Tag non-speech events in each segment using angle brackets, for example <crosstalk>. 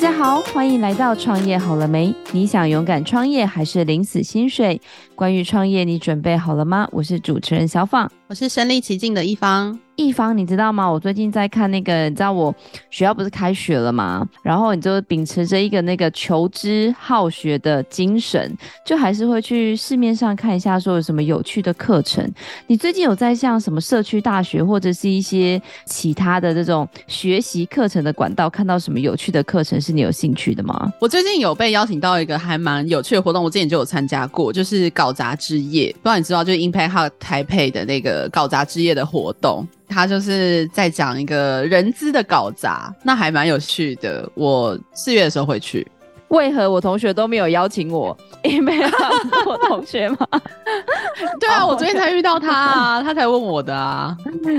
大家好，欢迎来到创业好了没？你想勇敢创业还是领死薪水？关于创业，你准备好了吗？我是主持人小放，我是身临其境的一方。一方，你知道吗？我最近在看那个，你知道我学校不是开学了吗？然后你就秉持着一个那个求知好学的精神，就还是会去市面上看一下，说有什么有趣的课程。你最近有在像什么社区大学或者是一些其他的这种学习课程的管道，看到什么有趣的课程是你有兴趣的吗？我最近有被邀请到一个还蛮有趣的活动，我之前就有参加过，就是搞砸之夜，不知道你知道，就是 Impact 台北的那个搞砸之夜的活动。他就是在讲一个人资的搞砸，那还蛮有趣的。我四月的时候会去，为何我同学都没有邀请我？<laughs> 因为我同学吗？<laughs> 对啊，我昨天才遇到他啊，<laughs> 他才问我的啊，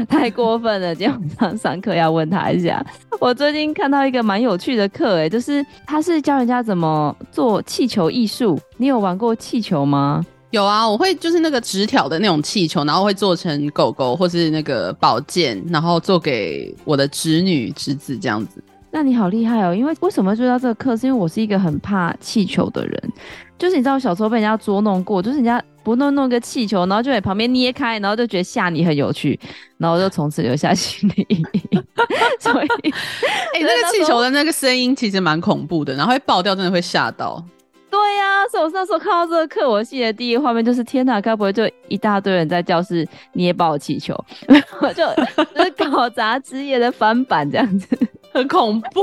太过分了！今天晚上上课要问他一下。我最近看到一个蛮有趣的课，哎，就是他是教人家怎么做气球艺术。你有玩过气球吗？有啊，我会就是那个直条的那种气球，然后会做成狗狗或是那个宝剑，然后做给我的侄女侄子这样子。那你好厉害哦！因为为什么会做到这个课？是因为我是一个很怕气球的人，就是你知道我小时候被人家捉弄过，就是人家不弄弄个气球，然后就在旁边捏开，然后就觉得吓你很有趣，然后我就从此留下心理阴影。<laughs> 所以，哎、欸，那个气球的那个声音其实蛮恐怖的，然后会爆掉，真的会吓到。对呀、啊，所以我那时候看到这个课，我记得第一个画面就是天哪，该不会就一大堆人在教室捏爆气球，<laughs> 就就是搞砸职业的翻版这样子，很恐怖。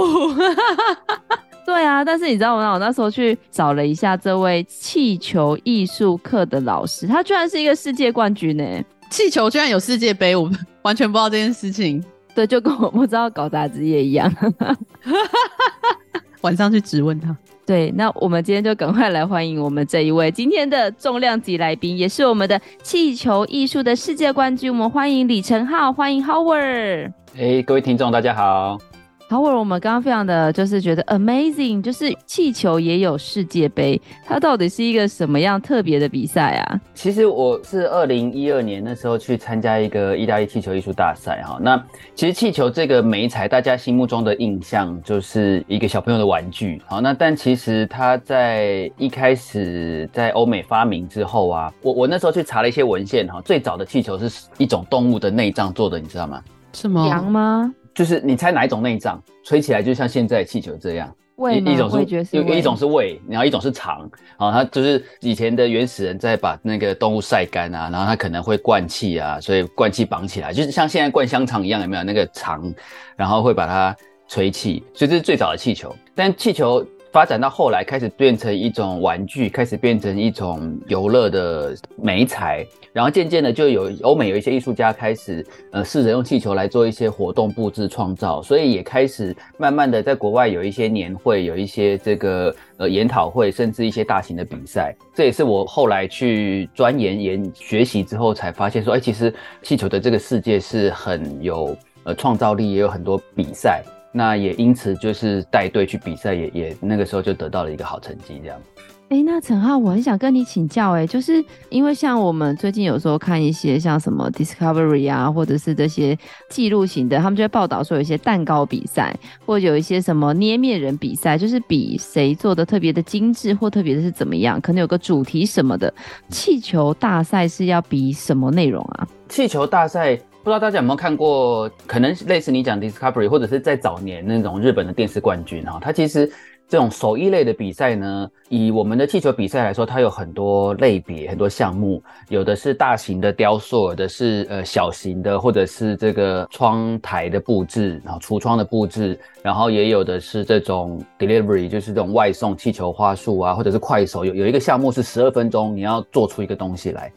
<laughs> 对啊，但是你知道吗？我那时候去找了一下这位气球艺术课的老师，他居然是一个世界冠军呢！气球居然有世界杯，我完全不知道这件事情。对，就跟我不知道搞杂志业一样。<laughs> 晚上去质问他。对，那我们今天就赶快来欢迎我们这一位今天的重量级来宾，也是我们的气球艺术的世界冠军。我们欢迎李承浩，欢迎 Howard。哎，各位听众，大家好。Howard，我们刚刚非常的就是觉得 amazing，就是气球也有世界杯，它到底是一个什么样特别的比赛啊？其实我是二零一二年那时候去参加一个意大利气球艺术大赛哈。那其实气球这个媒材，大家心目中的印象就是一个小朋友的玩具。好，那但其实它在一开始在欧美发明之后啊，我我那时候去查了一些文献哈，最早的气球是一种动物的内脏做的，你知道吗？什么？羊吗？就是你猜哪一种内脏吹起来就像现在气球这样？胃吗？一种是，是一种是胃，然后一种是肠。啊，它就是以前的原始人在把那个动物晒干啊，然后它可能会灌气啊，所以灌气绑起来，就是像现在灌香肠一样，有没有那个肠？然后会把它吹气，所以这是最早的气球。但气球。发展到后来，开始变成一种玩具，开始变成一种游乐的媒材，然后渐渐的就有欧美有一些艺术家开始，呃，试着用气球来做一些活动布置创造，所以也开始慢慢的在国外有一些年会，有一些这个呃研讨会，甚至一些大型的比赛。这也是我后来去钻研研学习之后才发现说，哎，其实气球的这个世界是很有呃创造力，也有很多比赛。那也因此就是带队去比赛，也也那个时候就得到了一个好成绩，这样。哎、欸，那陈浩，我很想跟你请教、欸，哎，就是因为像我们最近有时候看一些像什么 Discovery 啊，或者是这些记录型的，他们就会报道说有一些蛋糕比赛，或者有一些什么捏面人比赛，就是比谁做的特别的精致或特别的是怎么样，可能有个主题什么的。气球大赛是要比什么内容啊？气球大赛。不知道大家有没有看过，可能类似你讲 Discovery，或者是在早年那种日本的电视冠军哈，它其实这种手艺类的比赛呢，以我们的气球比赛来说，它有很多类别、很多项目，有的是大型的雕塑，有的是呃小型的，或者是这个窗台的布置，然后橱窗的布置，然后也有的是这种 Delivery，就是这种外送气球花束啊，或者是快手，有有一个项目是十二分钟，你要做出一个东西来，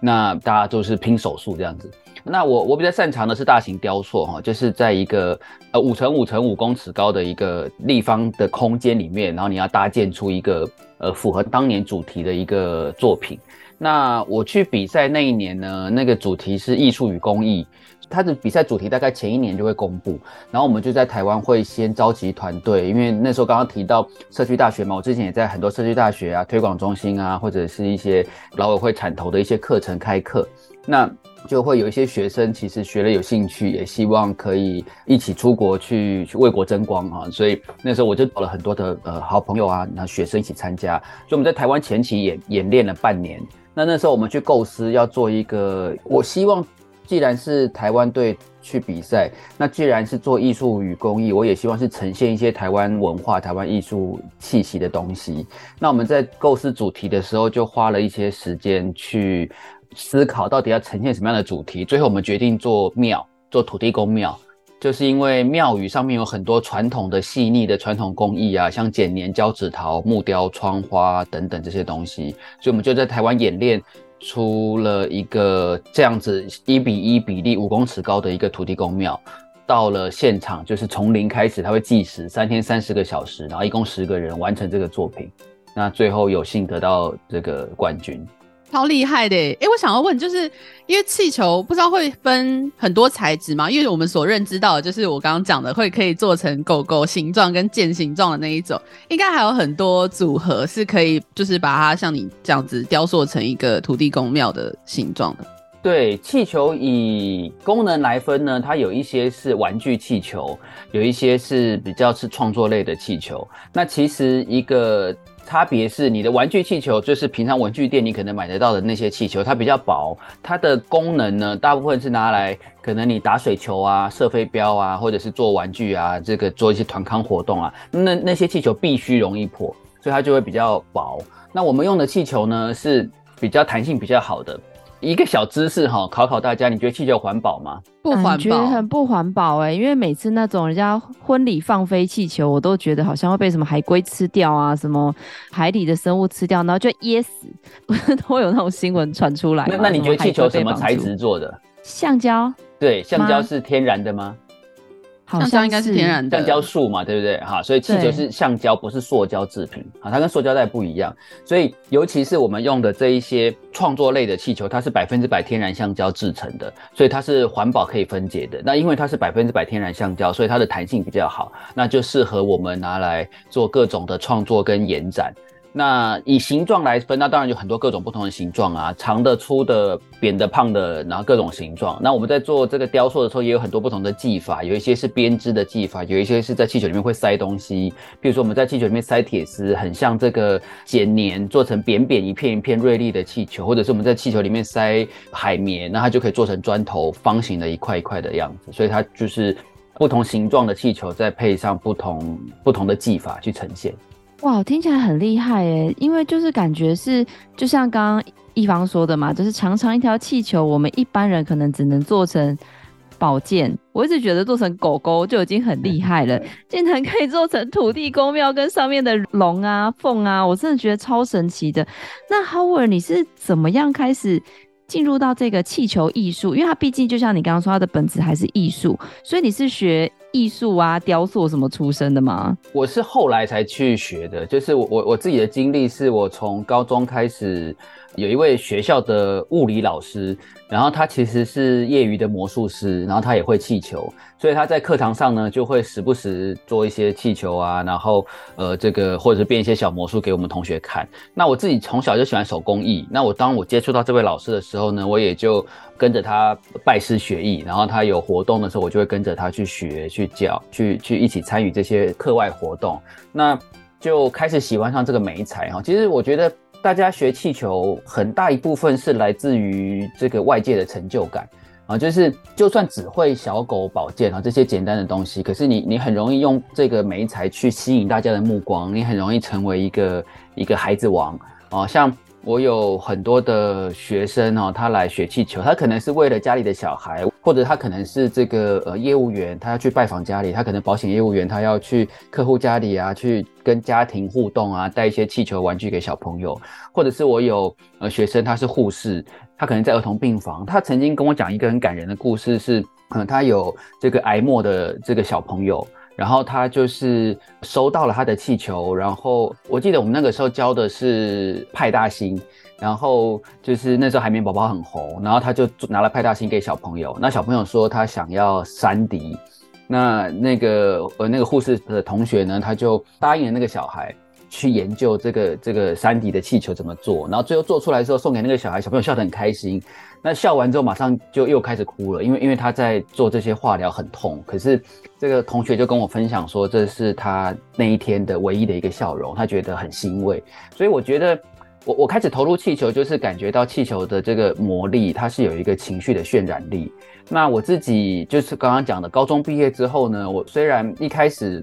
那大家就是拼手速这样子。那我我比较擅长的是大型雕塑哈，就是在一个呃五乘五乘五公尺高的一个立方的空间里面，然后你要搭建出一个呃符合当年主题的一个作品。那我去比赛那一年呢，那个主题是艺术与公益，它的比赛主题大概前一年就会公布，然后我们就在台湾会先召集团队，因为那时候刚刚提到社区大学嘛，我之前也在很多社区大学啊、推广中心啊，或者是一些劳委会产投的一些课程开课，那。就会有一些学生其实学了有兴趣，也希望可以一起出国去去为国争光啊。所以那时候我就找了很多的呃好朋友啊，然后学生一起参加。所以我们在台湾前期演演练了半年。那那时候我们去构思要做一个，我希望既然是台湾队去比赛，那既然是做艺术与公益，我也希望是呈现一些台湾文化、台湾艺术气息的东西。那我们在构思主题的时候，就花了一些时间去思考到底要呈现什么样的主题。最后我们决定做庙，做土地公庙。就是因为庙宇上面有很多传统的细腻的传统工艺啊，像剪黏、胶纸陶、木雕、窗花等等这些东西，所以我们就在台湾演练出了一个这样子一比一比例五公尺高的一个土地公庙。到了现场，就是从零开始，他会计时三天三十个小时，然后一共十个人完成这个作品，那最后有幸得到这个冠军。超厉害的诶！哎，我想要问，就是因为气球不知道会分很多材质吗？因为我们所认知到的就是我刚刚讲的，会可以做成狗狗形状跟剑形状的那一种，应该还有很多组合是可以，就是把它像你这样子雕塑成一个土地公庙的形状的。对，气球以功能来分呢，它有一些是玩具气球，有一些是比较是创作类的气球。那其实一个。差别是你的玩具气球，就是平常文具店你可能买得到的那些气球，它比较薄，它的功能呢，大部分是拿来可能你打水球啊、射飞镖啊，或者是做玩具啊，这个做一些团康活动啊，那那些气球必须容易破，所以它就会比较薄。那我们用的气球呢，是比较弹性比较好的。一个小知识哈，考考大家，你觉得气球环保吗？不环保，觉得很不环保哎、欸，因为每次那种人家婚礼放飞气球，我都觉得好像会被什么海龟吃掉啊，什么海里的生物吃掉，然后就噎死，不是都会有那种新闻传出来？那那你觉得气球什么材质做的？橡胶。对，橡胶是天然的吗？橡胶应该是天然的，橡胶树嘛，对不对？哈，所以气球是橡胶，不是塑胶制品。啊，它跟塑胶袋不一样。所以，尤其是我们用的这一些创作类的气球，它是百分之百天然橡胶制成的，所以它是环保可以分解的。那因为它是百分之百天然橡胶，所以它的弹性比较好，那就适合我们拿来做各种的创作跟延展。那以形状来分，那当然有很多各种不同的形状啊，长的、粗的、扁的、胖的，然后各种形状。那我们在做这个雕塑的时候，也有很多不同的技法，有一些是编织的技法，有一些是在气球里面会塞东西。比如说我们在气球里面塞铁丝，很像这个剪黏，做成扁扁一片一片锐利的气球；或者是我们在气球里面塞海绵，那它就可以做成砖头，方形的一块一块的样子。所以它就是不同形状的气球，再配上不同不同的技法去呈现。哇，听起来很厉害诶，因为就是感觉是，就像刚刚一方说的嘛，就是长长一条气球，我们一般人可能只能做成宝剑。我一直觉得做成狗狗就已经很厉害了，竟然可以做成土地公庙跟上面的龙啊、凤啊，我真的觉得超神奇的。那 Howard，你是怎么样开始进入到这个气球艺术？因为它毕竟就像你刚刚说，它的本质还是艺术，所以你是学。艺术啊，雕塑什么出身的吗？我是后来才去学的，就是我我我自己的经历是我从高中开始。有一位学校的物理老师，然后他其实是业余的魔术师，然后他也会气球，所以他在课堂上呢就会时不时做一些气球啊，然后呃这个或者是变一些小魔术给我们同学看。那我自己从小就喜欢手工艺，那我当我接触到这位老师的时候呢，我也就跟着他拜师学艺，然后他有活动的时候，我就会跟着他去学、去去教、去去一起参与这些课外活动，那就开始喜欢上这个媒材哈。其实我觉得。大家学气球很大一部分是来自于这个外界的成就感啊，就是就算只会小狗宝剑啊这些简单的东西，可是你你很容易用这个媒材去吸引大家的目光，你很容易成为一个一个孩子王啊，像。我有很多的学生哦，他来学气球，他可能是为了家里的小孩，或者他可能是这个呃业务员，他要去拜访家里，他可能保险业务员，他要去客户家里啊，去跟家庭互动啊，带一些气球玩具给小朋友，或者是我有呃学生，他是护士，他可能在儿童病房，他曾经跟我讲一个很感人的故事是，是嗯，他有这个癌末的这个小朋友。然后他就是收到了他的气球，然后我记得我们那个时候教的是派大星，然后就是那时候海绵宝宝很红，然后他就拿了派大星给小朋友，那小朋友说他想要山迪，那那个呃那个护士的同学呢，他就答应了那个小孩去研究这个这个山迪的气球怎么做，然后最后做出来之后送给那个小孩，小朋友笑得很开心。那笑完之后马上就又开始哭了，因为因为他在做这些化疗很痛，可是这个同学就跟我分享说，这是他那一天的唯一的一个笑容，他觉得很欣慰。所以我觉得我我开始投入气球，就是感觉到气球的这个魔力，它是有一个情绪的渲染力。那我自己就是刚刚讲的，高中毕业之后呢，我虽然一开始。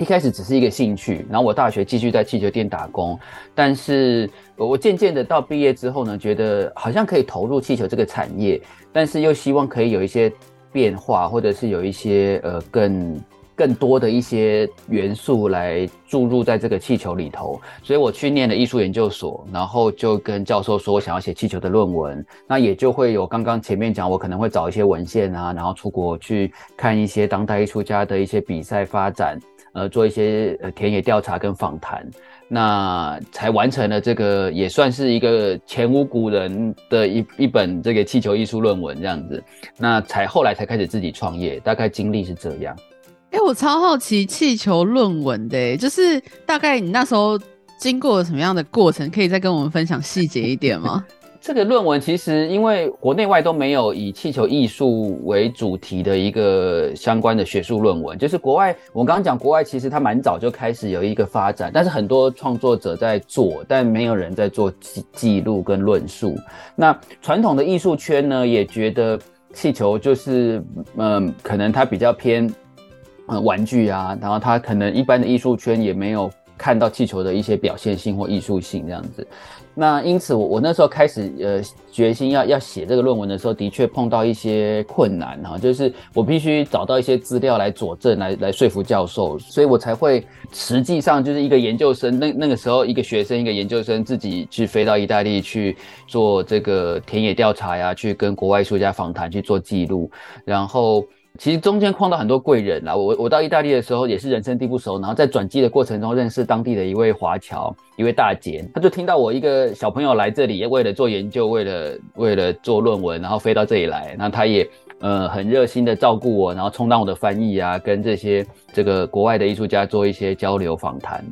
一开始只是一个兴趣，然后我大学继续在气球店打工，但是我渐渐的到毕业之后呢，觉得好像可以投入气球这个产业，但是又希望可以有一些变化，或者是有一些呃更更多的一些元素来注入在这个气球里头，所以我去念了艺术研究所，然后就跟教授说我想要写气球的论文，那也就会有刚刚前面讲，我可能会找一些文献啊，然后出国去看一些当代艺术家的一些比赛发展。呃，做一些呃田野调查跟访谈，那才完成了这个也算是一个前无古人的一一本这个气球艺术论文这样子，那才后来才开始自己创业，大概经历是这样。哎、我超好奇气球论文的，就是大概你那时候经过了什么样的过程，可以再跟我们分享细节一点吗？这个论文其实因为国内外都没有以气球艺术为主题的一个相关的学术论文，就是国外我刚刚讲国外其实它蛮早就开始有一个发展，但是很多创作者在做，但没有人在做记记录跟论述。那传统的艺术圈呢，也觉得气球就是嗯，可能它比较偏嗯玩具啊，然后它可能一般的艺术圈也没有看到气球的一些表现性或艺术性这样子。那因此我，我那时候开始呃决心要要写这个论文的时候，的确碰到一些困难哈，就是我必须找到一些资料来佐证，来来说服教授，所以我才会实际上就是一个研究生，那那个时候一个学生一个研究生自己去飞到意大利去做这个田野调查呀，去跟国外艺术家访谈去做记录，然后。其实中间碰到很多贵人啦，我我到意大利的时候也是人生地不熟，然后在转机的过程中认识当地的一位华侨，一位大姐，她就听到我一个小朋友来这里，为了做研究，为了为了做论文，然后飞到这里来，那她也呃很热心的照顾我，然后充当我的翻译啊，跟这些这个国外的艺术家做一些交流访谈。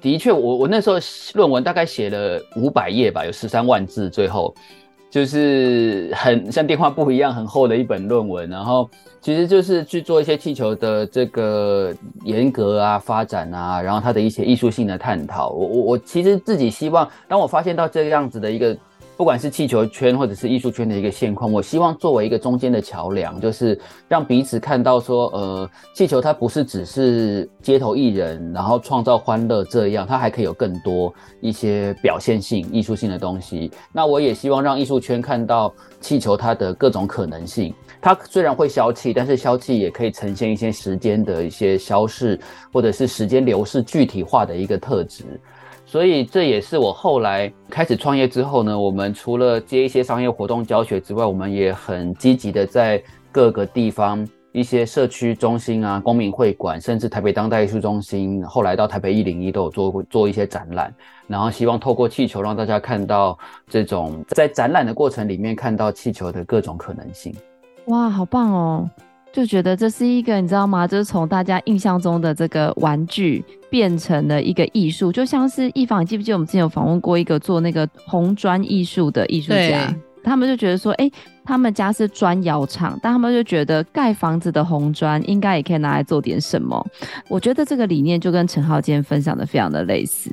的确，我我那时候论文大概写了五百页吧，有十三万字，最后。就是很像电话簿一样很厚的一本论文，然后其实就是去做一些气球的这个严格啊发展啊，然后它的一些艺术性的探讨。我我我其实自己希望，当我发现到这样子的一个。不管是气球圈或者是艺术圈的一个现况，我希望作为一个中间的桥梁，就是让彼此看到说，呃，气球它不是只是街头艺人，然后创造欢乐这样，它还可以有更多一些表现性、艺术性的东西。那我也希望让艺术圈看到气球它的各种可能性。它虽然会消气，但是消气也可以呈现一些时间的一些消逝，或者是时间流逝具体化的一个特质。所以这也是我后来开始创业之后呢，我们除了接一些商业活动教学之外，我们也很积极的在各个地方一些社区中心啊、公民会馆，甚至台北当代艺术中心，后来到台北一零一都有做过做一些展览，然后希望透过气球让大家看到这种在展览的过程里面看到气球的各种可能性。哇，好棒哦！就觉得这是一个，你知道吗？就是从大家印象中的这个玩具变成了一个艺术，就像是一房，你记不记得我们之前有访问过一个做那个红砖艺术的艺术家？他们就觉得说，哎、欸，他们家是砖窑厂，但他们就觉得盖房子的红砖应该也可以拿来做点什么。我觉得这个理念就跟陈浩今天分享的非常的类似。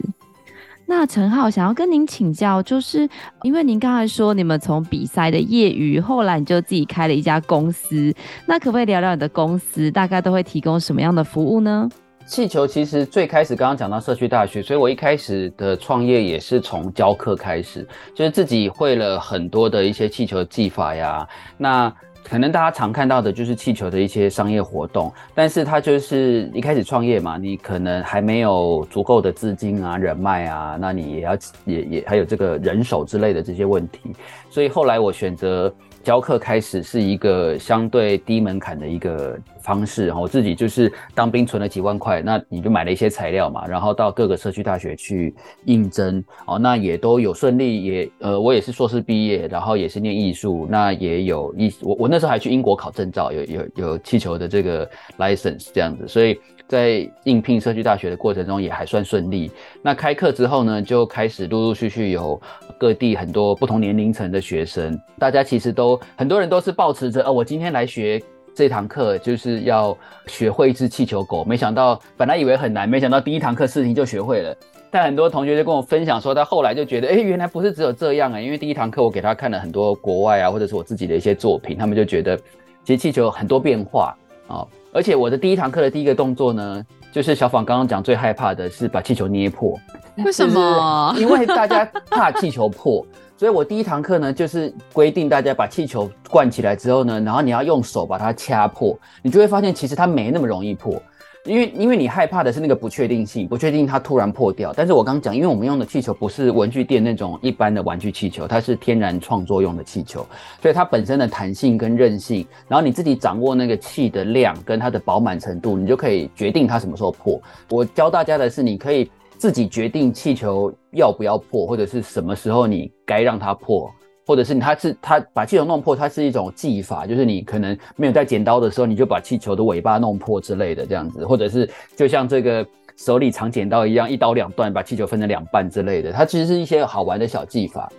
那陈浩想要跟您请教，就是因为您刚才说你们从比赛的业余，后来你就自己开了一家公司，那可不可以聊聊你的公司大概都会提供什么样的服务呢？气球其实最开始刚刚讲到社区大学，所以我一开始的创业也是从教课开始，就是自己会了很多的一些气球技法呀，那。可能大家常看到的就是气球的一些商业活动，但是它就是一开始创业嘛，你可能还没有足够的资金啊、人脉啊，那你也要也也还有这个人手之类的这些问题，所以后来我选择教课开始是一个相对低门槛的一个方式，我自己就是当兵存了几万块，那你就买了一些材料嘛，然后到各个社区大学去应征，哦，那也都有顺利，也呃，我也是硕士毕业，然后也是念艺术，那也有一我我那时候还去英国考证照，有有有气球的这个 license 这样子，所以在应聘社区大学的过程中也还算顺利。那开课之后呢，就开始陆陆续续有各地很多不同年龄层的学生，大家其实都很多人都是抱持着，哦，我今天来学。这堂课就是要学会一只气球狗，没想到本来以为很难，没想到第一堂课事情就学会了。但很多同学就跟我分享说，他后来就觉得，哎，原来不是只有这样啊！因为第一堂课我给他看了很多国外啊，或者是我自己的一些作品，他们就觉得其实气球有很多变化啊、哦。而且我的第一堂课的第一个动作呢，就是小访刚刚讲最害怕的是把气球捏破。<laughs> 为什么？因为大家怕气球破。<laughs> 所以我第一堂课呢，就是规定大家把气球灌起来之后呢，然后你要用手把它掐破，你就会发现其实它没那么容易破，因为因为你害怕的是那个不确定性，不确定它突然破掉。但是我刚刚讲，因为我们用的气球不是文具店那种一般的玩具气球，它是天然创作用的气球，所以它本身的弹性跟韧性，然后你自己掌握那个气的量跟它的饱满程度，你就可以决定它什么时候破。我教大家的是，你可以。自己决定气球要不要破，或者是什么时候你该让它破，或者是它是它把气球弄破，它是一种技法，就是你可能没有带剪刀的时候，你就把气球的尾巴弄破之类的这样子，或者是就像这个手里藏剪刀一样，一刀两断，把气球分成两半之类的，它其实是一些好玩的小技法，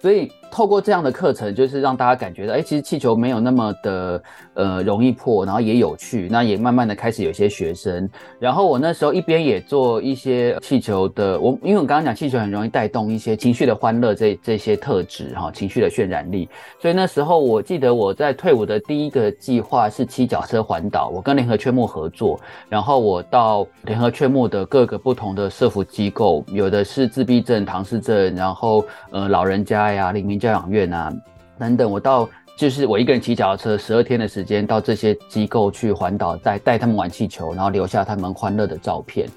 所以。透过这样的课程，就是让大家感觉到，哎，其实气球没有那么的呃容易破，然后也有趣。那也慢慢的开始有些学生。然后我那时候一边也做一些气球的，我因为我刚刚讲气球很容易带动一些情绪的欢乐，这这些特质哈，情绪的渲染力。所以那时候我记得我在退伍的第一个计划是骑脚车环岛，我跟联合劝募合作，然后我到联合劝募的各个不同的社福机构，有的是自闭症、唐氏症，然后呃老人家呀、黎明。教养院啊，等等，我到就是我一个人骑脚踏车十二天的时间，到这些机构去环岛，带带他们玩气球，然后留下他们欢乐的照片。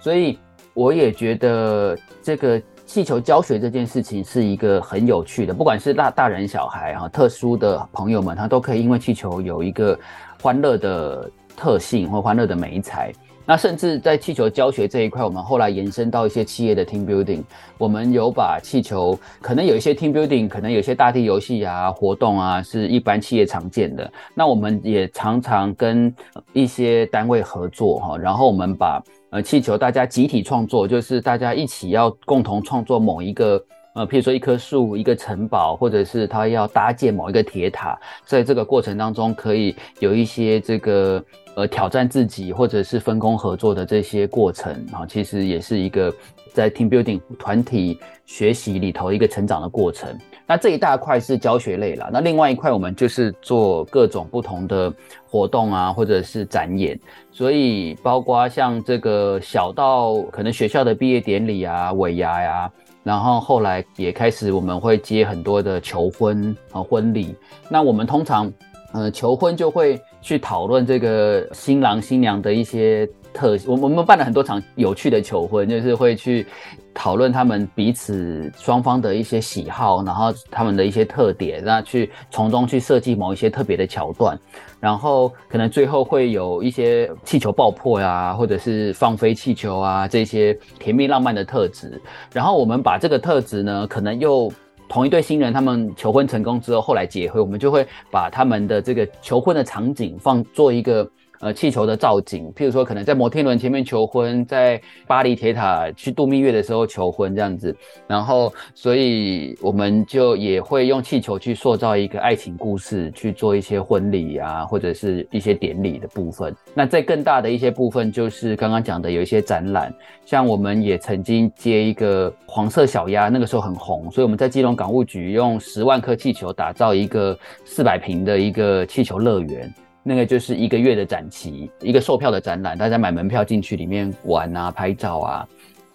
所以我也觉得这个气球教学这件事情是一个很有趣的，不管是大大人小孩哈，特殊的朋友们，他都可以因为气球有一个欢乐的特性或欢乐的媒材。那甚至在气球教学这一块，我们后来延伸到一些企业的 team building，我们有把气球，可能有一些 team building，可能有些大地游戏啊活动啊，是一般企业常见的。那我们也常常跟一些单位合作哈，然后我们把呃气球大家集体创作，就是大家一起要共同创作某一个。呃，譬如说一棵树、一个城堡，或者是他要搭建某一个铁塔，在这个过程当中，可以有一些这个呃挑战自己，或者是分工合作的这些过程啊，其实也是一个在 team building 团体学习里头一个成长的过程。那这一大块是教学类啦，那另外一块我们就是做各种不同的活动啊，或者是展演，所以包括像这个小到可能学校的毕业典礼啊、尾牙呀、然后后来也开始，我们会接很多的求婚和婚礼。那我们通常，呃，求婚就会去讨论这个新郎新娘的一些特，我我们办了很多场有趣的求婚，就是会去。讨论他们彼此双方的一些喜好，然后他们的一些特点，那去从中去设计某一些特别的桥段，然后可能最后会有一些气球爆破呀，或者是放飞气球啊，这些甜蜜浪漫的特质。然后我们把这个特质呢，可能又同一对新人他们求婚成功之后，后来结婚，我们就会把他们的这个求婚的场景放做一个。呃，气球的造景，譬如说，可能在摩天轮前面求婚，在巴黎铁塔去度蜜月的时候求婚这样子，然后，所以我们就也会用气球去塑造一个爱情故事，去做一些婚礼啊，或者是一些典礼的部分。那在更大的一些部分，就是刚刚讲的有一些展览，像我们也曾经接一个黄色小鸭，那个时候很红，所以我们在基隆港务局用十万颗气球打造一个四百平的一个气球乐园。那个就是一个月的展期，一个售票的展览，大家买门票进去里面玩啊、拍照啊。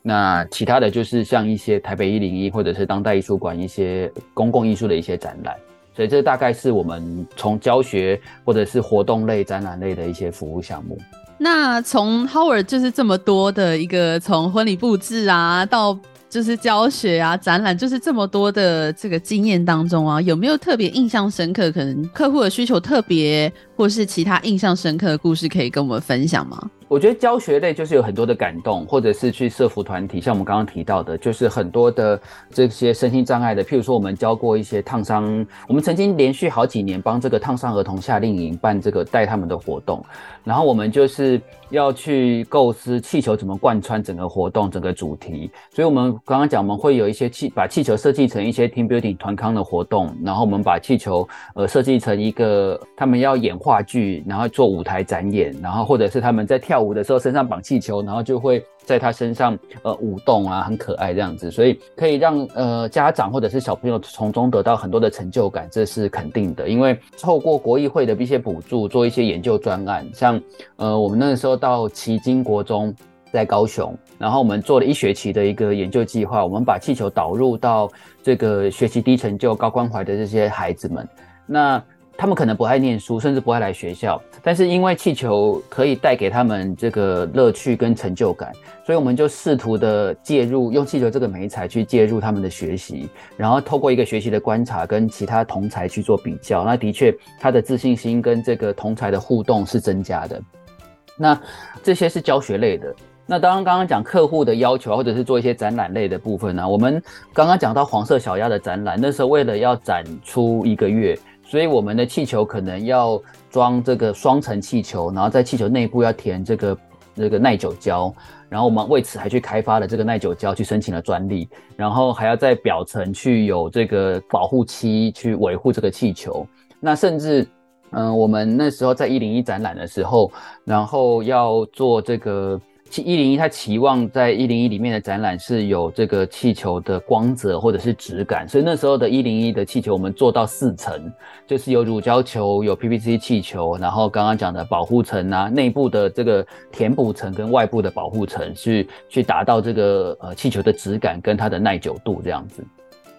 那其他的就是像一些台北一零一或者是当代艺术馆一些公共艺术的一些展览。所以这大概是我们从教学或者是活动类、展览类的一些服务项目。那从 Howard 就是这么多的一个从婚礼布置啊到。就是教学啊，展览，就是这么多的这个经验当中啊，有没有特别印象深刻？可能客户的需求特别，或是其他印象深刻的故事可以跟我们分享吗？我觉得教学类就是有很多的感动，或者是去社福团体，像我们刚刚提到的，就是很多的这些身心障碍的，譬如说我们教过一些烫伤，我们曾经连续好几年帮这个烫伤儿童夏令营办这个带他们的活动，然后我们就是要去构思气球怎么贯穿整个活动整个主题，所以我们刚刚讲我们会有一些气把气球设计成一些 team building 团康的活动，然后我们把气球呃设计成一个他们要演化话剧，然后做舞台展演，然后或者是他们在跳舞的时候身上绑气球，然后就会在他身上呃舞动啊，很可爱这样子，所以可以让呃家长或者是小朋友从中得到很多的成就感，这是肯定的。因为透过国艺会的一些补助，做一些研究专案，像呃我们那个时候到奇经国中在高雄，然后我们做了一学期的一个研究计划，我们把气球导入到这个学习低成就高关怀的这些孩子们，那。他们可能不爱念书，甚至不爱来学校，但是因为气球可以带给他们这个乐趣跟成就感，所以我们就试图的介入，用气球这个媒材去介入他们的学习，然后透过一个学习的观察，跟其他同才去做比较，那的确他的自信心跟这个同才的互动是增加的。那这些是教学类的。那当然，刚刚讲客户的要求，或者是做一些展览类的部分呢，我们刚刚讲到黄色小鸭的展览，那时候为了要展出一个月。所以我们的气球可能要装这个双层气球，然后在气球内部要填这个这个耐久胶，然后我们为此还去开发了这个耐久胶，去申请了专利，然后还要在表层去有这个保护漆去维护这个气球。那甚至，嗯、我们那时候在一零一展览的时候，然后要做这个。一零一，他期望在一零一里面的展览是有这个气球的光泽或者是质感，所以那时候的一零一的气球，我们做到四层，就是有乳胶球、有 PVC 气球，然后刚刚讲的保护层啊，内部的这个填补层跟外部的保护层，去去达到这个呃气球的质感跟它的耐久度这样子。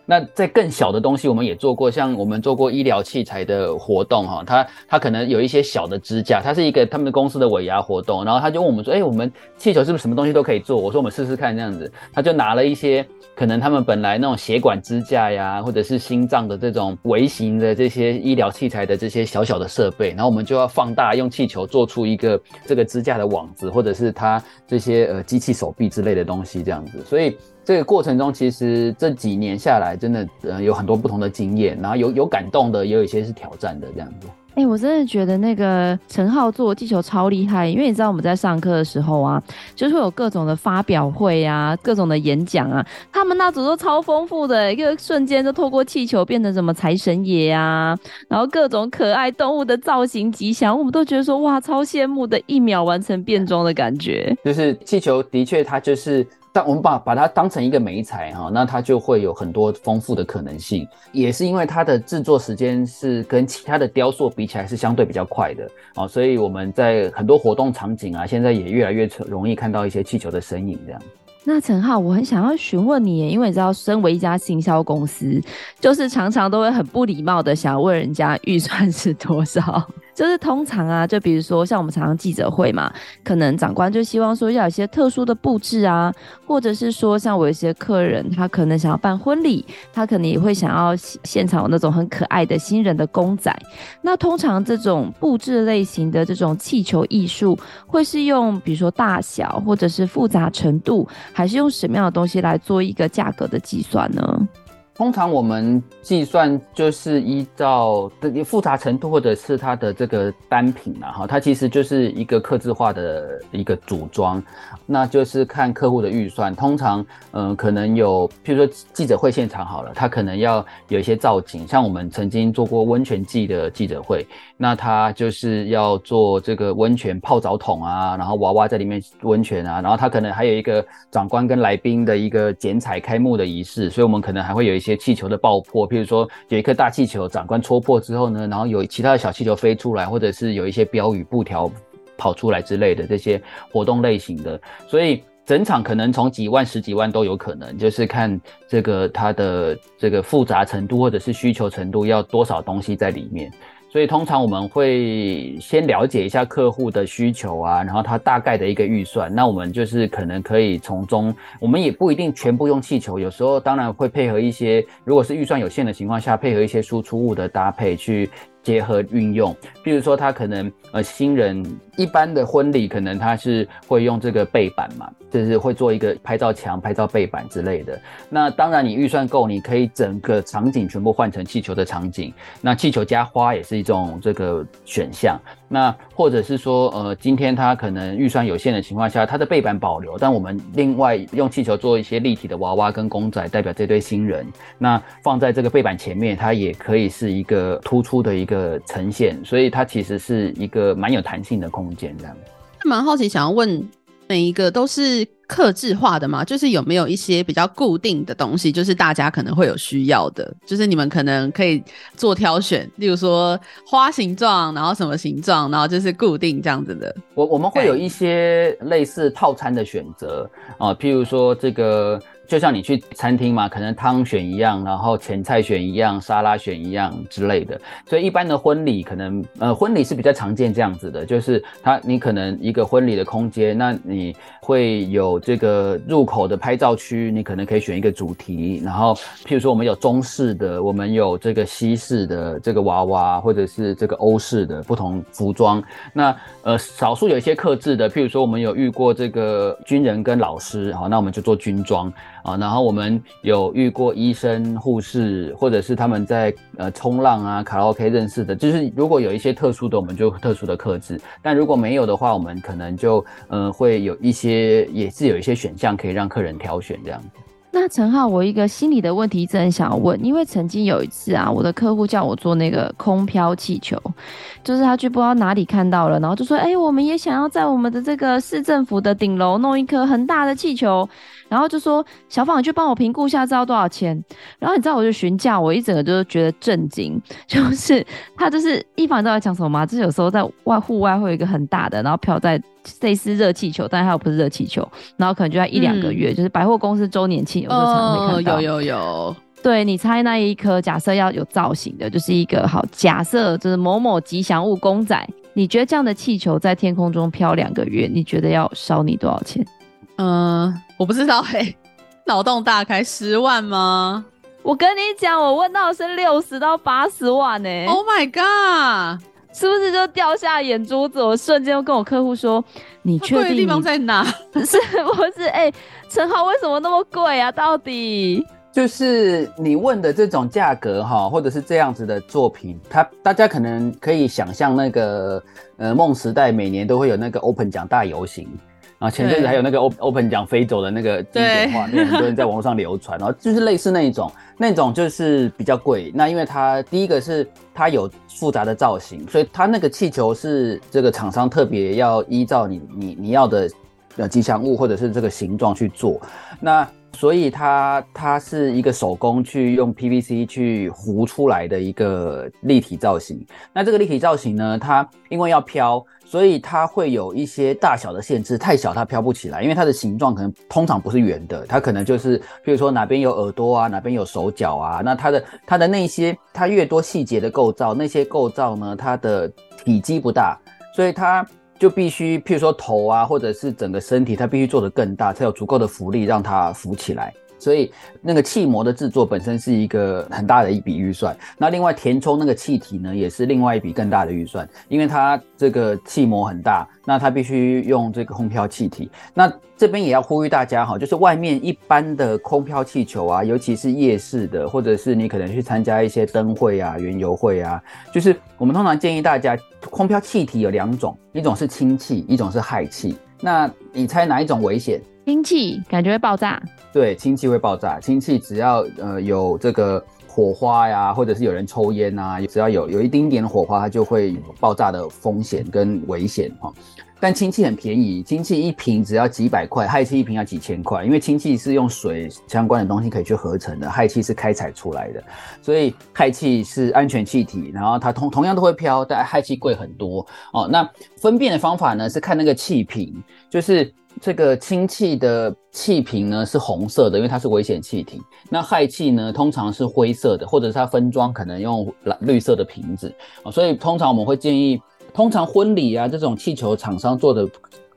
那在更小的东西，我们也做过，像我们做过医疗器材的活动，哈，它它可能有一些小的支架，它是一个他们的公司的尾牙活动，然后他就问我们说，哎、我们气球是不是什么东西都可以做？我说我们试试看这样子，他就拿了一些可能他们本来那种血管支架呀，或者是心脏的这种微型的这些医疗器材的这些小小的设备，然后我们就要放大，用气球做出一个这个支架的网子，或者是它这些呃机器手臂之类的东西这样子，所以。这个过程中，其实这几年下来，真的呃有很多不同的经验，然后有有感动的，也有一些是挑战的这样子。哎、欸，我真的觉得那个陈浩做气球超厉害，因为你知道我们在上课的时候啊，就是会有各种的发表会啊，各种的演讲啊，他们那组都超丰富的，一个瞬间就透过气球变成什么财神爷啊，然后各种可爱动物的造型吉祥，我们都觉得说哇，超羡慕的，一秒完成变装的感觉。就是气球的确，它就是。但我们把把它当成一个美材哈，那它就会有很多丰富的可能性。也是因为它的制作时间是跟其他的雕塑比起来是相对比较快的哦，所以我们在很多活动场景啊，现在也越来越容易看到一些气球的身影这样。那陈浩，我很想要询问你，因为你知道，身为一家行销公司，就是常常都会很不礼貌的想要问人家预算是多少。就是通常啊，就比如说像我们常常记者会嘛，可能长官就希望说要有一些特殊的布置啊，或者是说像我有一些客人，他可能想要办婚礼，他可能也会想要现场有那种很可爱的新人的公仔。那通常这种布置类型的这种气球艺术，会是用比如说大小或者是复杂程度，还是用什么样的东西来做一个价格的计算呢？通常我们计算就是依照的复杂程度，或者是它的这个单品啊，哈，它其实就是一个客制化的一个组装，那就是看客户的预算。通常，嗯、可能有，譬如说记者会现场好了，他可能要有一些造景，像我们曾经做过温泉季的记者会，那他就是要做这个温泉泡澡桶啊，然后娃娃在里面温泉啊，然后他可能还有一个长官跟来宾的一个剪彩开幕的仪式，所以我们可能还会有一。些气球的爆破，譬如说有一颗大气球，长官戳破之后呢，然后有其他的小气球飞出来，或者是有一些标语布条跑出来之类的这些活动类型的，所以整场可能从几万、十几万都有可能，就是看这个它的这个复杂程度或者是需求程度要多少东西在里面。所以通常我们会先了解一下客户的需求啊，然后他大概的一个预算，那我们就是可能可以从中，我们也不一定全部用气球，有时候当然会配合一些，如果是预算有限的情况下，配合一些输出物的搭配去结合运用。比如说，他可能呃新人一般的婚礼，可能他是会用这个背板嘛，就是会做一个拍照墙、拍照背板之类的。那当然，你预算够，你可以整个场景全部换成气球的场景。那气球加花也是一种这个选项。那或者是说，呃，今天他可能预算有限的情况下，他的背板保留，但我们另外用气球做一些立体的娃娃跟公仔，代表这对新人。那放在这个背板前面，它也可以是一个突出的一个呈现，所以它其实是一个蛮有弹性的空间，这样。蛮好奇，想要问每一个都是克制化的吗？就是有没有一些比较固定的东西，就是大家可能会有需要的，就是你们可能可以做挑选，例如说花形状，然后什么形状，然后就是固定这样子的。我我们会有一些类似套餐的选择啊，譬如说这个。就像你去餐厅嘛，可能汤选一样，然后前菜选一样，沙拉选一样之类的。所以一般的婚礼可能，呃，婚礼是比较常见这样子的，就是它你可能一个婚礼的空间，那你会有这个入口的拍照区，你可能可以选一个主题，然后譬如说我们有中式的，我们有这个西式的这个娃娃，或者是这个欧式的不同服装。那呃，少数有一些克制的，譬如说我们有遇过这个军人跟老师，好，那我们就做军装。啊，然后我们有遇过医生、护士，或者是他们在呃冲浪啊、卡拉 OK 认识的，就是如果有一些特殊的，我们就特殊的克制；但如果没有的话，我们可能就呃会有一些，也是有一些选项可以让客人挑选这样。那陈浩，我一个心理的问题一直很想要问，因为曾经有一次啊，我的客户叫我做那个空飘气球，就是他去不知道哪里看到了，然后就说：“哎、我们也想要在我们的这个市政府的顶楼弄一颗很大的气球。”然后就说小芳，你去帮我评估一下，知道多少钱？然后你知道，我就询价，我一整个就是觉得震惊，<laughs> 就是他就是一凡都在讲什么吗？就是有时候在外户外会有一个很大的，然后飘在类似热气球，但是它又不是热气球，然后可能就在一两个月，嗯、就是百货公司周年庆有时候常常会看到。哦、有有有，对，你猜那一颗假设要有造型的，就是一个好假设就是某某吉祥物公仔，你觉得这样的气球在天空中飘两个月，你觉得要烧你多少钱？嗯、呃，我不知道嘿、欸，<laughs> 脑洞大开，十万吗？我跟你讲，我问到的是六十到八十万呢、欸。Oh my god，是不是就掉下眼珠子？我瞬间就跟我客户说：“你确定？”地方在哪？<laughs> 是不是？哎、欸，陈浩为什么那么贵啊？到底就是你问的这种价格哈，或者是这样子的作品，它大家可能可以想象那个呃梦时代每年都会有那个 Open 奖大游行。啊，前阵子还有那个 Open 奖飞走的那个经典画面，很多人在网络上流传，然后就是类似那一种，那种就是比较贵。那因为它第一个是它有复杂的造型，所以它那个气球是这个厂商特别要依照你你你要的呃吉祥物或者是这个形状去做。那所以它它是一个手工去用 PVC 去糊出来的一个立体造型。那这个立体造型呢，它因为要飘，所以它会有一些大小的限制，太小它飘不起来，因为它的形状可能通常不是圆的，它可能就是比如说哪边有耳朵啊，哪边有手脚啊，那它的它的那些它越多细节的构造，那些构造呢，它的体积不大，所以它。就必须，譬如说头啊，或者是整个身体，它必须做得更大，才有足够的浮力让它浮起来。所以那个气膜的制作本身是一个很大的一笔预算。那另外填充那个气体呢，也是另外一笔更大的预算，因为它这个气膜很大，那它必须用这个空飘气体。那这边也要呼吁大家哈，就是外面一般的空飘气球啊，尤其是夜市的，或者是你可能去参加一些灯会啊、园游会啊，就是我们通常建议大家，空飘气体有两种，一种是氢气，一种是氦气。那你猜哪一种危险？氢气感觉会爆炸，对，氢气会爆炸。氢气只要呃有这个火花呀，或者是有人抽烟呐，只要有有一丁点的火花，它就会有爆炸的风险跟危险哈。但氢气很便宜，氢气一瓶只要几百块，氦气一瓶要几千块，因为氢气是用水相关的东西可以去合成的，氦气是开采出来的，所以氦气是安全气体，然后它同同样都会飘，但氦气贵很多哦。那分辨的方法呢是看那个气瓶，就是。这个氢气的气瓶呢是红色的，因为它是危险气体。那氦气呢通常是灰色的，或者是它分装可能用蓝绿色的瓶子。所以通常我们会建议，通常婚礼啊这种气球厂商做的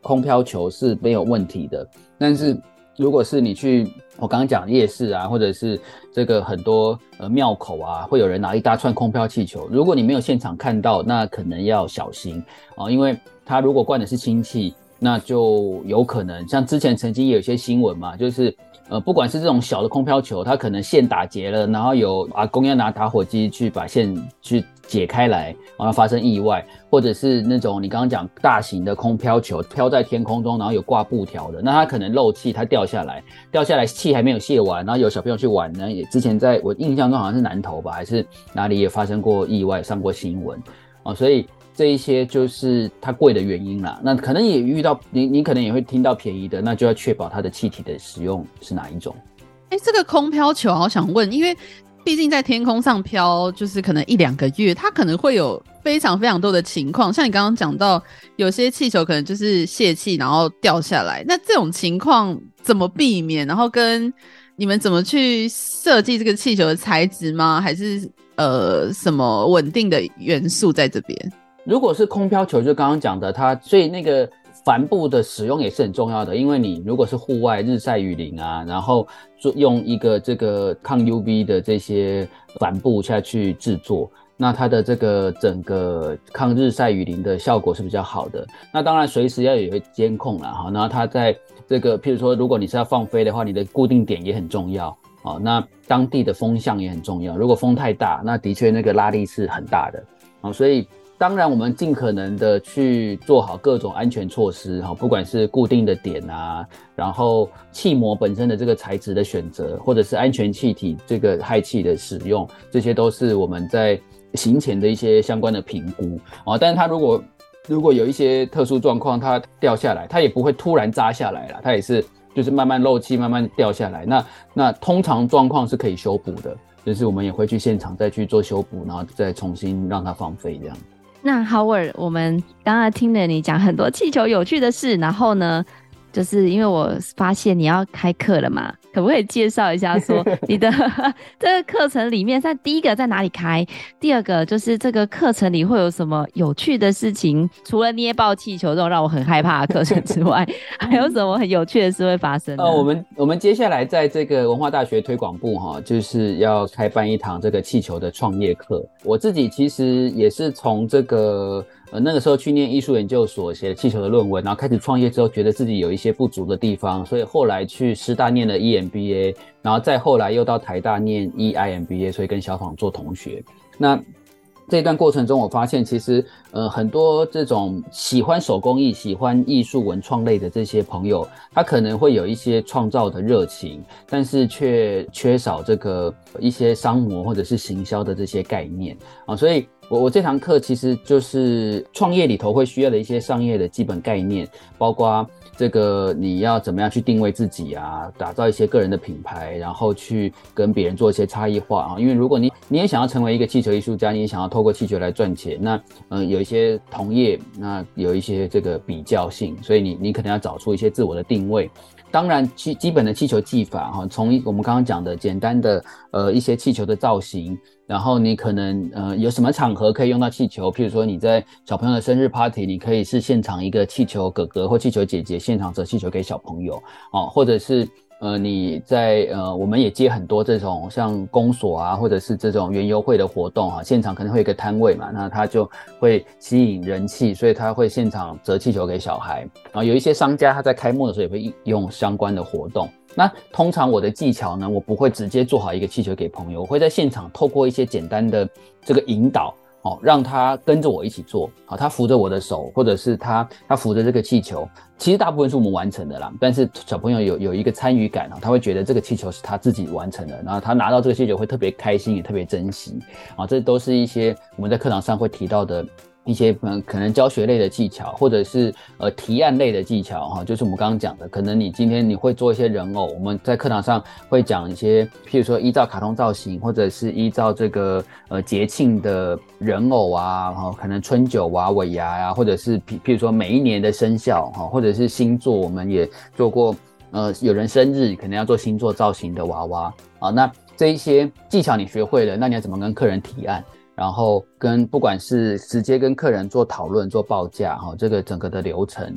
空飘球是没有问题的。但是如果是你去我刚刚讲夜市啊，或者是这个很多呃庙口啊，会有人拿一大串空飘气球，如果你没有现场看到，那可能要小心啊，因为他如果灌的是氢气，那就有可能像之前曾经有一些新闻嘛，就是。呃，不管是这种小的空飘球，它可能线打结了，然后有阿公要拿打火机去把线去解开来，然后发生意外，或者是那种你刚刚讲大型的空飘球飘在天空中，然后有挂布条的，那它可能漏气，它掉下来，掉下来气还没有泄完，然后有小朋友去玩呢，也之前在我印象中好像是南投吧，还是哪里也发生过意外，上过新闻啊，所以。这一些就是它贵的原因啦。那可能也遇到你，你可能也会听到便宜的，那就要确保它的气体的使用是哪一种。哎，这个空飘球，好想问，因为毕竟在天空上飘，就是可能一两个月，它可能会有非常非常多的情况。像你刚刚讲到，有些气球可能就是泄气，然后掉下来。那这种情况怎么避免？然后跟你们怎么去设计这个气球的材质吗？还是呃什么稳定的元素在这边？如果是空飘球，就刚刚讲的，它所以那个帆布的使用也是很重要的，因为你如果是户外日晒雨淋啊，然后做用一个这个抗 UV 的这些帆布下去制作，那它的这个整个抗日晒雨淋的效果是比较好的。那当然随时要有一个监控了哈，那它在这个譬如说，如果你是要放飞的话，你的固定点也很重要哦。那当地的风向也很重要，如果风太大，那的确那个拉力是很大的哦，所以。当然，我们尽可能的去做好各种安全措施，哈，不管是固定的点啊，然后气膜本身的这个材质的选择，或者是安全气体这个氦气的使用，这些都是我们在行前的一些相关的评估啊。但是它如果如果有一些特殊状况，它掉下来，它也不会突然扎下来了，它也是就是慢慢漏气，慢慢掉下来。那那通常状况是可以修补的，就是我们也会去现场再去做修补，然后再重新让它放飞这样。那 Howard，我们刚刚听了你讲很多气球有趣的事，然后呢，就是因为我发现你要开课了嘛，可不可以介绍一下说 <laughs> 你的这个课程里面，在第一个在哪里开？第二个就是这个课程里会有什么有趣的事情？除了捏爆气球这种让我很害怕的课程之外，<laughs> 还有什么很有趣的事会发生？呃，我们我们接下来在这个文化大学推广部哈，就是要开办一堂这个气球的创业课。我自己其实也是从这个。呃，那个时候去念艺术研究所，写了气球的论文，然后开始创业之后，觉得自己有一些不足的地方，所以后来去师大念了 EMBA，然后再后来又到台大念 EMBA，所以跟小访做同学。那这段过程中，我发现其实呃很多这种喜欢手工艺、喜欢艺术文创类的这些朋友，他可能会有一些创造的热情，但是却缺少这个一些商模或者是行销的这些概念啊，所以。我我这堂课其实就是创业里头会需要的一些商业的基本概念，包括这个你要怎么样去定位自己啊，打造一些个人的品牌，然后去跟别人做一些差异化啊。因为如果你你也想要成为一个气球艺术家，你也想要透过气球来赚钱，那嗯、有一些同业，那有一些这个比较性，所以你你可能要找出一些自我的定位。当然，基基本的气球技法哈，从我们刚刚讲的简单的呃一些气球的造型，然后你可能呃有什么场合可以用到气球，譬如说你在小朋友的生日 party，你可以是现场一个气球哥哥或气球姐姐，现场折气球给小朋友哦，或者是。呃，你在呃，我们也接很多这种像公所啊，或者是这种园游会的活动哈、啊，现场可能会有一个摊位嘛，那他就会吸引人气，所以他会现场折气球给小孩。然后有一些商家他在开幕的时候也会用相关的活动。那通常我的技巧呢，我不会直接做好一个气球给朋友，我会在现场透过一些简单的这个引导。哦，让他跟着我一起做，好，他扶着我的手，或者是他他扶着这个气球，其实大部分是我们完成的啦。但是小朋友有有一个参与感啊，他会觉得这个气球是他自己完成的，然后他拿到这个气球会特别开心，也特别珍惜啊。这都是一些我们在课堂上会提到的。一些嗯，可能教学类的技巧，或者是呃提案类的技巧哈，就是我们刚刚讲的，可能你今天你会做一些人偶，我们在课堂上会讲一些，譬如说依照卡通造型，或者是依照这个呃节庆的人偶啊，哈，可能春酒啊、尾牙呀，或者是譬譬如说每一年的生肖哈，或者是星座，我们也做过，呃，有人生日可能要做星座造型的娃娃啊，那这一些技巧你学会了，那你要怎么跟客人提案？然后跟不管是直接跟客人做讨论、做报价，哈，这个整个的流程，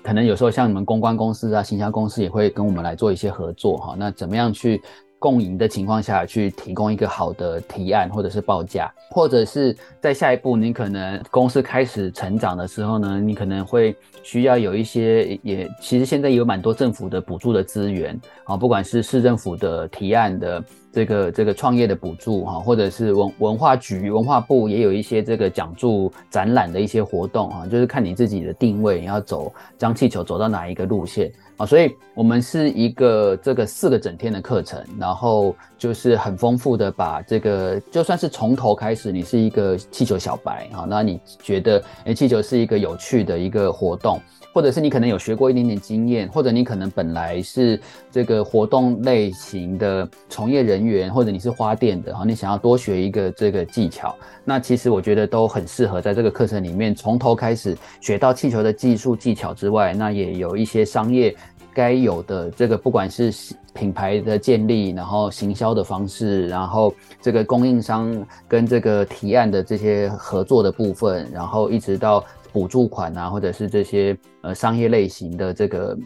可能有时候像你们公关公司啊、行销公司也会跟我们来做一些合作哈。那怎么样去共赢的情况下去提供一个好的提案或者是报价，或者是在下一步你可能公司开始成长的时候呢，你可能会需要有一些也其实现在有蛮多政府的补助的资源啊，不管是市政府的提案的。这个这个创业的补助哈，或者是文文化局、文化部也有一些这个讲座、展览的一些活动哈，就是看你自己的定位，你要走将气球走到哪一个路线。啊。所以我们是一个这个四个整天的课程，然后就是很丰富的把这个就算是从头开始，你是一个气球小白啊，那你觉得诶，气球是一个有趣的一个活动。或者是你可能有学过一点点经验，或者你可能本来是这个活动类型的从业人员，或者你是花店的，哈，你想要多学一个这个技巧，那其实我觉得都很适合在这个课程里面从头开始学到气球的技术技巧之外，那也有一些商业该有的这个不管是品牌的建立，然后行销的方式，然后这个供应商跟这个提案的这些合作的部分，然后一直到。补助款啊，或者是这些呃商业类型的这个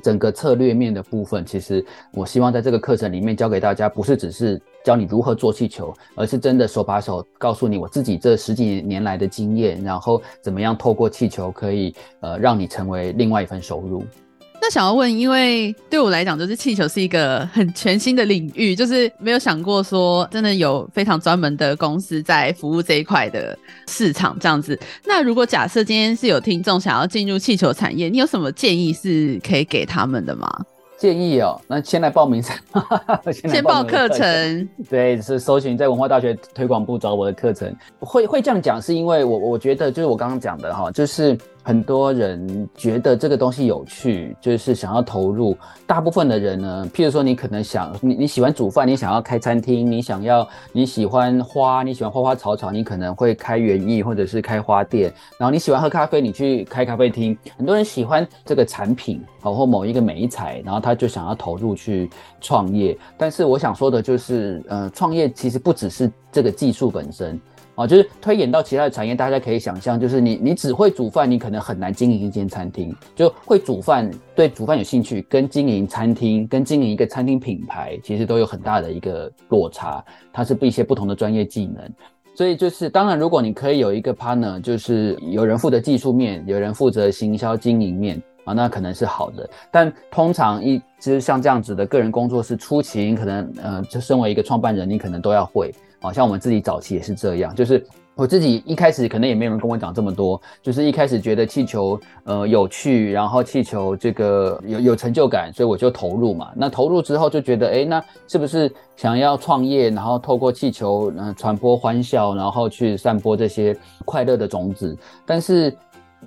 整个策略面的部分，其实我希望在这个课程里面教给大家，不是只是教你如何做气球，而是真的手把手告诉你我自己这十几年来的经验，然后怎么样透过气球可以呃让你成为另外一份收入。那想要问，因为对我来讲，就是气球是一个很全新的领域，就是没有想过说真的有非常专门的公司在服务这一块的市场这样子。那如果假设今天是有听众想要进入气球产业，你有什么建议是可以给他们的吗？建议哦，那先来报名 <laughs> 先，先报课程。对，是搜寻在文化大学推广部找我的课程。会会这样讲，是因为我我觉得就是我刚刚讲的哈，就是。很多人觉得这个东西有趣，就是想要投入。大部分的人呢，譬如说你可能想你你喜欢煮饭，你想要开餐厅，你想要你喜欢花，你喜欢花花草草，你可能会开园艺或者是开花店。然后你喜欢喝咖啡，你去开咖啡厅。很多人喜欢这个产品，或某一个美材，然后他就想要投入去创业。但是我想说的就是，呃，创业其实不只是这个技术本身。哦，就是推演到其他的产业，大家可以想象，就是你你只会煮饭，你可能很难经营一间餐厅。就会煮饭，对煮饭有兴趣，跟经营餐厅，跟经营一个餐厅品牌，其实都有很大的一个落差。它是一些不同的专业技能。所以就是，当然，如果你可以有一个 partner，就是有人负责技术面，有人负责行销经营面啊，那可能是好的。但通常一就是像这样子的个人工作室，初期可能呃，就身为一个创办人，你可能都要会。好像我们自己早期也是这样，就是我自己一开始可能也没有人跟我讲这么多，就是一开始觉得气球呃有趣，然后气球这个有有成就感，所以我就投入嘛。那投入之后就觉得，诶，那是不是想要创业，然后透过气球嗯传播欢笑，然后去散播这些快乐的种子？但是。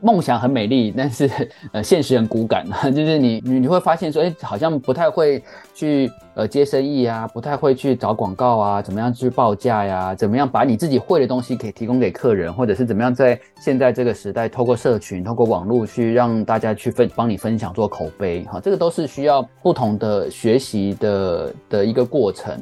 梦想很美丽，但是 <laughs> 呃，现实很骨感，<laughs> 就是你你你会发现说，哎，好像不太会去呃接生意啊，不太会去找广告啊，怎么样去报价呀？怎么样把你自己会的东西可以提供给客人，或者是怎么样在现在这个时代，透过社群、透过网络去让大家去分帮你分享做口碑，哈，这个都是需要不同的学习的的一个过程。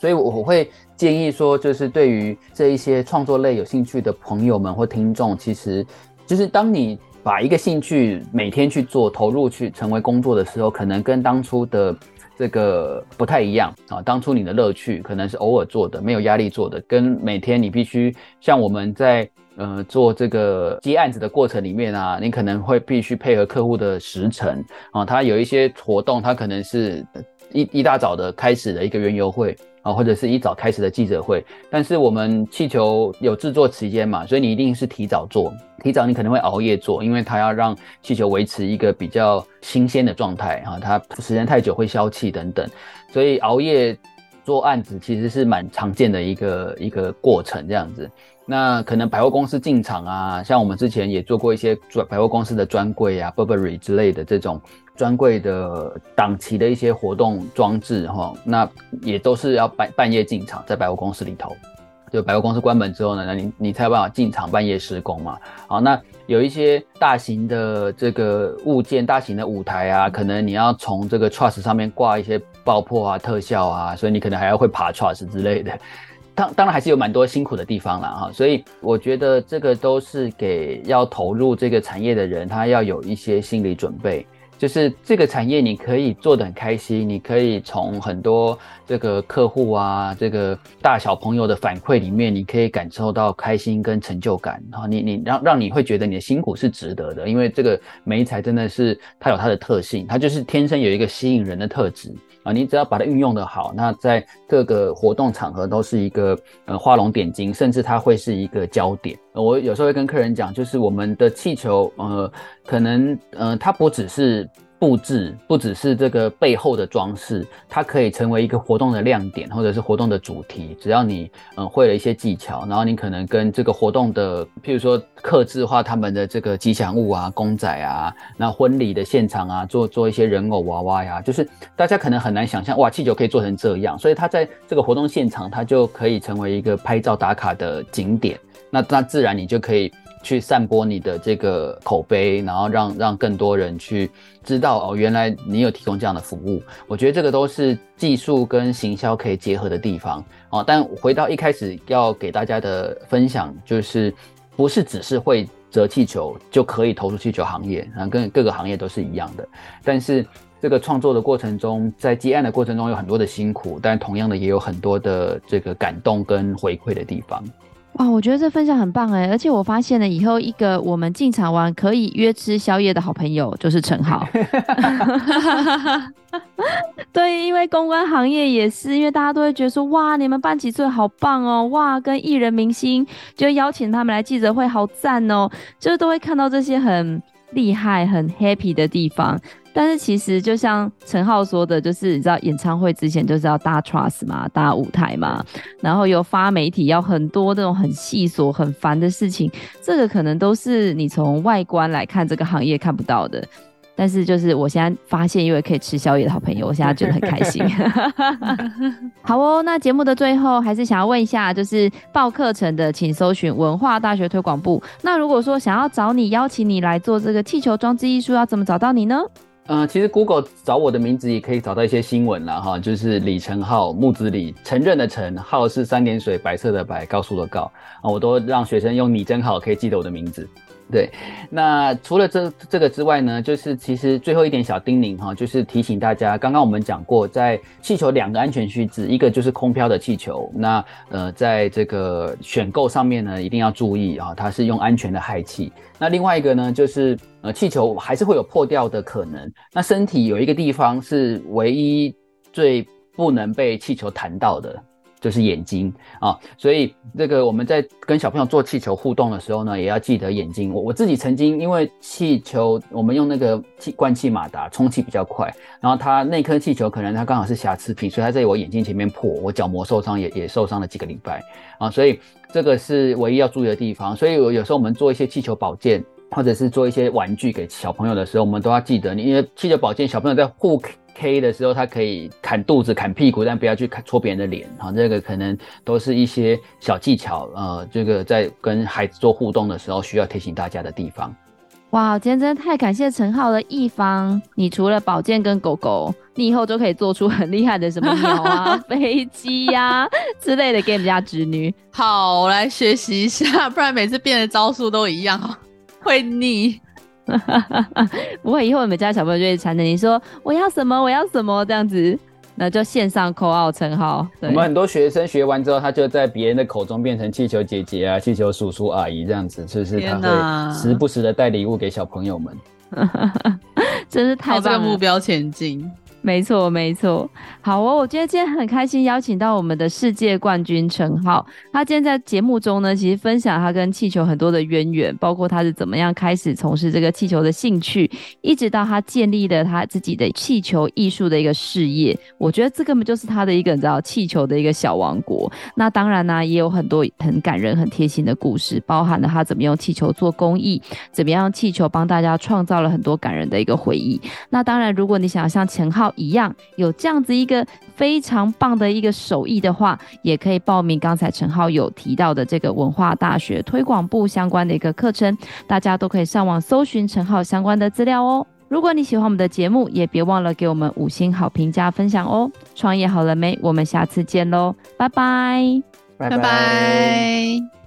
所以我会建议说，就是对于这一些创作类有兴趣的朋友们或听众，其实。就是当你把一个兴趣每天去做，投入去成为工作的时候，可能跟当初的这个不太一样啊。当初你的乐趣可能是偶尔做的，没有压力做的，跟每天你必须像我们在呃做这个接案子的过程里面啊，你可能会必须配合客户的时程啊。他有一些活动，他可能是一一大早的开始的一个园游会。啊，或者是一早开始的记者会，但是我们气球有制作期间嘛，所以你一定是提早做，提早你可能会熬夜做，因为它要让气球维持一个比较新鲜的状态啊，它时间太久会消气等等，所以熬夜做案子其实是蛮常见的一个一个过程这样子。那可能百货公司进场啊，像我们之前也做过一些专百货公司的专柜啊，Burberry 之类的这种。专柜的档期的一些活动装置哈，那也都是要半半夜进场，在百货公司里头，就百货公司关门之后呢，那你你才有办法进场半夜施工嘛。好，那有一些大型的这个物件，大型的舞台啊，可能你要从这个 truss 上面挂一些爆破啊、特效啊，所以你可能还要会爬 truss 之类的。<laughs> 当当然还是有蛮多辛苦的地方啦哈，所以我觉得这个都是给要投入这个产业的人，他要有一些心理准备。就是这个产业，你可以做得很开心，你可以从很多这个客户啊，这个大小朋友的反馈里面，你可以感受到开心跟成就感。然后你你让让你会觉得你的辛苦是值得的，因为这个媒材真的是它有它的特性，它就是天生有一个吸引人的特质。啊，你只要把它运用的好，那在各个活动场合都是一个呃画龙点睛，甚至它会是一个焦点。我有时候会跟客人讲，就是我们的气球，呃，可能呃它不只是。布置不只是这个背后的装饰，它可以成为一个活动的亮点，或者是活动的主题。只要你嗯会了一些技巧，然后你可能跟这个活动的，譬如说客制化他们的这个吉祥物啊、公仔啊，那婚礼的现场啊，做做一些人偶娃娃呀，就是大家可能很难想象，哇，气球可以做成这样，所以它在这个活动现场，它就可以成为一个拍照打卡的景点。那那自然你就可以。去散播你的这个口碑，然后让让更多人去知道哦，原来你有提供这样的服务。我觉得这个都是技术跟行销可以结合的地方哦。但回到一开始要给大家的分享，就是不是只是会折气球就可以投入气球行业，然后跟各个行业都是一样的。但是这个创作的过程中，在接案的过程中有很多的辛苦，但同样的也有很多的这个感动跟回馈的地方。哇，我觉得这分享很棒哎，而且我发现了以后一个我们进场玩可以约吃宵夜的好朋友就是陈浩。<laughs> 对，因为公关行业也是，因为大家都会觉得说，哇，你们办起最好棒哦，哇，跟艺人明星就邀请他们来记者会，好赞哦，就是都会看到这些很厉害、很 happy 的地方。但是其实就像陈浩说的，就是你知道演唱会之前就是要搭 trust 嘛，搭舞台嘛，然后有发媒体，要很多那种很细琐、很烦的事情，这个可能都是你从外观来看这个行业看不到的。但是就是我现在发现一位可以吃宵夜的好朋友，我现在觉得很开心。<laughs> 好哦，那节目的最后还是想要问一下，就是报课程的，请搜寻文化大学推广部。那如果说想要找你，邀请你来做这个气球装置艺术，要怎么找到你呢？呃，其实 Google 找我的名字也可以找到一些新闻了哈，就是李承浩，木子李，承认的承，浩是三点水，白色的白，告诉的告啊，我都让学生用你真好，可以记得我的名字。对，那除了这这个之外呢，就是其实最后一点小叮咛哈，就是提醒大家，刚刚我们讲过，在气球两个安全须知，一个就是空飘的气球，那呃，在这个选购上面呢，一定要注意啊，它是用安全的氦气。那另外一个呢，就是呃，气球还是会有破掉的可能。那身体有一个地方是唯一最不能被气球弹到的。就是眼睛啊，所以这个我们在跟小朋友做气球互动的时候呢，也要记得眼睛。我我自己曾经因为气球，我们用那个气灌气马达充气比较快，然后它那颗气球可能它刚好是瑕疵品，所以它在我眼睛前面破，我角膜受伤也也受伤了几个礼拜啊，所以这个是唯一要注意的地方。所以有有时候我们做一些气球保健，或者是做一些玩具给小朋友的时候，我们都要记得，你因为气球保健小朋友在护。K 的时候，他可以砍肚子、砍屁股，但不要去砍戳别人的脸。好，这个可能都是一些小技巧。呃，这个在跟孩子做互动的时候，需要提醒大家的地方。哇，今天真的太感谢陈浩的，一方，你除了宝剑跟狗狗，你以后就可以做出很厉害的什么鸟啊、<laughs> 飞机呀之类的给你们家侄女。好，我来学习一下，<laughs> 不然每次变的招数都一样，会腻。<laughs> 不会，以后我们家小朋友就会缠着你说我要什么，我要什么这样子，那就线上 call out 承浩。我们很多学生学完之后，他就在别人的口中变成气球姐姐啊、气球叔叔阿姨这样子，就是他会时不时的带礼物给小朋友们，<laughs> 真是太棒了，朝这个目标前进。没错，没错。好哦，我觉得今天很开心，邀请到我们的世界冠军陈浩。他今天在节目中呢，其实分享他跟气球很多的渊源，包括他是怎么样开始从事这个气球的兴趣，一直到他建立了他自己的气球艺术的一个事业。我觉得这根本就是他的一个你知道气球的一个小王国。那当然呢，也有很多很感人、很贴心的故事，包含了他怎么用气球做公益，怎么样气球帮大家创造了很多感人的一个回忆。那当然，如果你想要像陈浩。一样有这样子一个非常棒的一个手艺的话，也可以报名刚才陈浩有提到的这个文化大学推广部相关的一个课程，大家都可以上网搜寻陈浩相关的资料哦。如果你喜欢我们的节目，也别忘了给我们五星好评加分享哦。创业好了没？我们下次见喽，拜拜。拜拜拜。